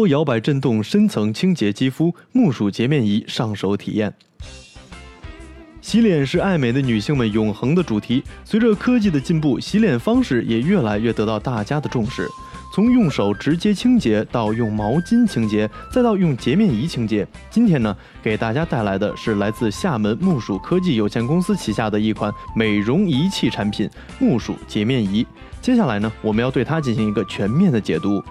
波摇摆震动，深层清洁肌肤，木薯洁面仪上手体验。洗脸是爱美的女性们永恒的主题。随着科技的进步，洗脸方式也越来越得到大家的重视。从用手直接清洁，到用毛巾清洁，再到用洁面仪清洁。今天呢，给大家带来的是来自厦门木薯科技有限公司旗下的一款美容仪器产品——木薯洁面仪。接下来呢，我们要对它进行一个全面的解读。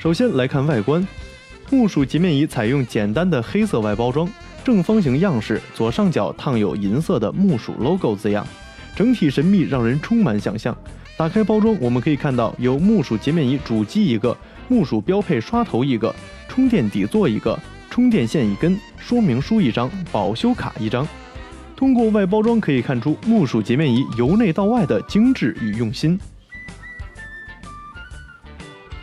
首先来看外观。木薯洁面仪采用简单的黑色外包装，正方形样式，左上角烫有银色的木薯 logo 字样，整体神秘，让人充满想象。打开包装，我们可以看到有木薯洁面仪主机一个，木薯标配刷头一个，充电底座一个，充电线一根，说明书一张，保修卡一张。通过外包装可以看出木薯洁面仪由内到外的精致与用心。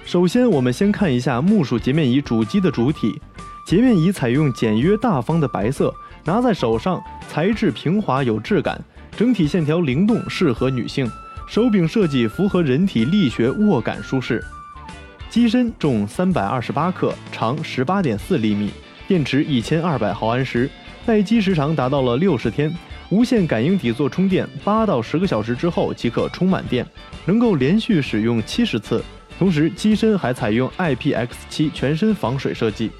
首先，我们先看一下木薯洁面仪主机的主体。洁面仪采用简约大方的白色，拿在手上材质平滑有质感，整体线条灵动，适合女性。手柄设计符合人体力学，握感舒适。机身重三百二十八克，长十八点四厘米，电池一千二百毫安时，待机时长达到了六十天。无线感应底座充电，八到十个小时之后即可充满电，能够连续使用七十次。同时，机身还采用 IPX7 全身防水设计。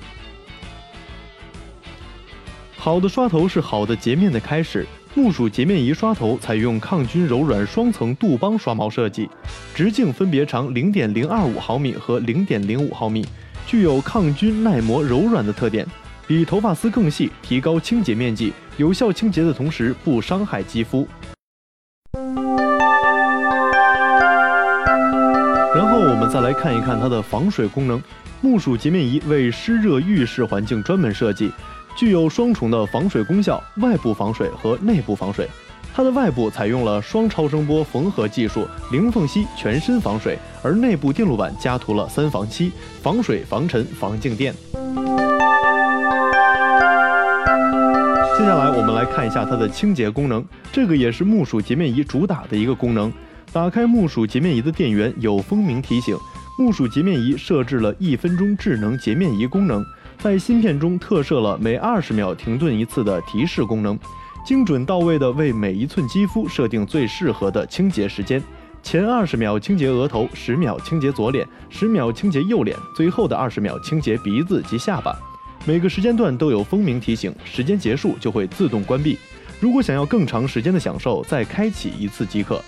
好的刷头是好的洁面的开始。木薯洁面仪刷头采用抗菌柔软双层杜邦刷毛设计，直径分别长0.025毫米和0.05毫米，具有抗菌耐磨柔软的特点，比头发丝更细，提高清洁面积，有效清洁的同时不伤害肌肤。然后我们再来看一看它的防水功能。木薯洁面仪为湿热浴室环境专门设计，具有双重的防水功效，外部防水和内部防水。它的外部采用了双超声波缝合技术，零缝隙全身防水；而内部电路板加涂了三防漆，防水、防尘、防静电。接下来我们来看一下它的清洁功能，这个也是木薯洁面仪主打的一个功能。打开木薯洁面仪的电源，有蜂鸣提醒。木薯洁面仪设置了一分钟智能洁面仪功能，在芯片中特设了每二十秒停顿一次的提示功能，精准到位的为每一寸肌肤设定最适合的清洁时间。前二十秒清洁额头，十秒清洁左脸，十秒清洁右脸，最后的二十秒清洁鼻子及下巴。每个时间段都有蜂鸣提醒，时间结束就会自动关闭。如果想要更长时间的享受，再开启一次即可。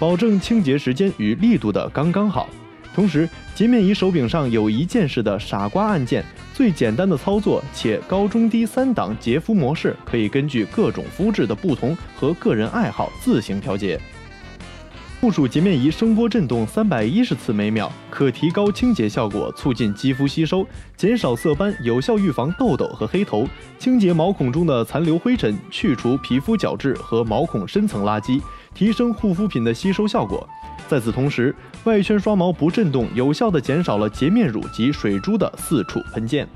保证清洁时间与力度的刚刚好。同时，洁面仪手柄上有一键式的傻瓜按键，最简单的操作且高中低三档洁肤模式，可以根据各种肤质的不同和个人爱好自行调节。木薯洁面仪声波震动三百一十次每秒，可提高清洁效果，促进肌肤吸收，减少色斑，有效预防痘痘和黑头，清洁毛孔中的残留灰尘，去除皮肤角质和毛孔深层垃圾。提升护肤品的吸收效果。在此同时，外圈刷毛不震动，有效地减少了洁面乳及水珠的四处喷溅。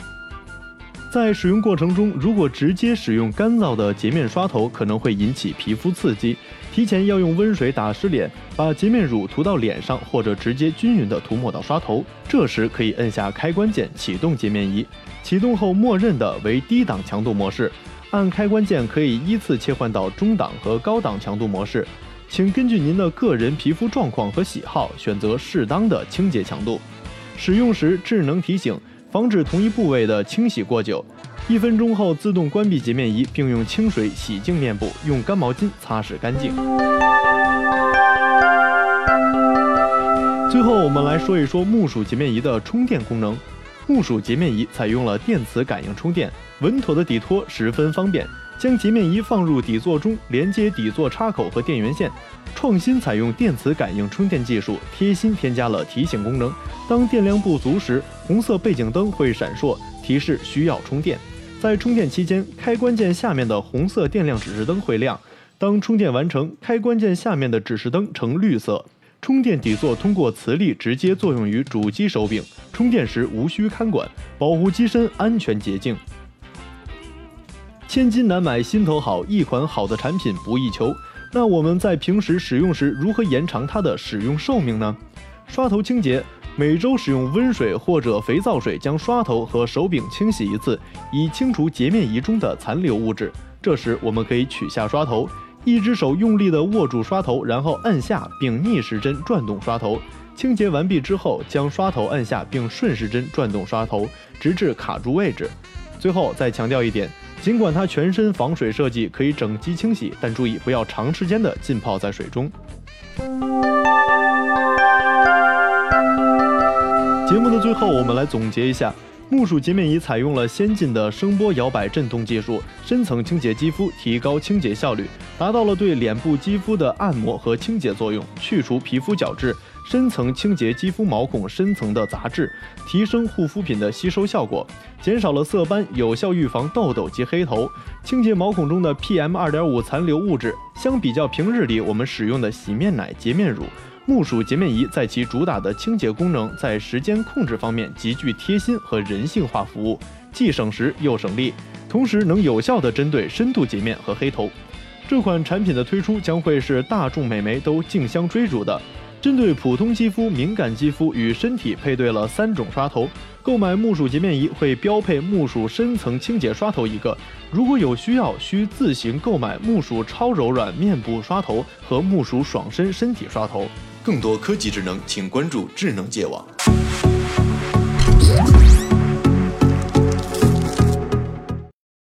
在使用过程中，如果直接使用干燥的洁面刷头，可能会引起皮肤刺激。提前要用温水打湿脸，把洁面乳涂到脸上，或者直接均匀地涂抹到刷头。这时可以按下开关键启动洁面仪，启动后默认的为低档强度模式。按开关键可以依次切换到中档和高档强度模式。请根据您的个人皮肤状况和喜好选择适当的清洁强度。使用时智能提醒，防止同一部位的清洗过久。一分钟后自动关闭洁面仪，并用清水洗净面部，用干毛巾擦拭干净。最后，我们来说一说木薯洁面仪的充电功能。木薯洁面仪采用了电磁感应充电，稳妥的底托十分方便。将洁面仪放入底座中，连接底座插口和电源线。创新采用电磁感应充电技术，贴心添加了提醒功能。当电量不足时，红色背景灯会闪烁，提示需要充电。在充电期间，开关键下面的红色电量指示灯会亮。当充电完成，开关键下面的指示灯呈绿色。充电底座通过磁力直接作用于主机手柄，充电时无需看管，保护机身安全洁净。千金难买心头好，一款好的产品不易求。那我们在平时使用时如何延长它的使用寿命呢？刷头清洁，每周使用温水或者肥皂水将刷头和手柄清洗一次，以清除洁面仪中的残留物质。这时我们可以取下刷头，一只手用力地握住刷头，然后按下并逆时针转动刷头。清洁完毕之后，将刷头按下并顺时针转动刷头，直至卡住位置。最后再强调一点。尽管它全身防水设计可以整机清洗，但注意不要长时间的浸泡在水中。节目的最后，我们来总结一下。木薯洁面仪采用了先进的声波摇摆振动技术，深层清洁肌肤，提高清洁效率，达到了对脸部肌肤的按摩和清洁作用，去除皮肤角质，深层清洁肌肤毛孔深层的杂质，提升护肤品的吸收效果，减少了色斑，有效预防痘痘及黑头，清洁毛孔中的 PM 二点五残留物质。相比较平日里我们使用的洗面奶、洁面乳。木薯洁面仪在其主打的清洁功能，在时间控制方面极具贴心和人性化服务，既省时又省力，同时能有效地针对深度洁面和黑头。这款产品的推出将会是大众美眉都竞相追逐的。针对普通肌肤、敏感肌肤与身体配对了三种刷头。购买木薯洁面仪会标配木薯深层清洁刷头一个。如果有需要，需自行购买木薯超柔软面部刷头和木薯爽身身体刷头。更多科技智能，请关注智能界网。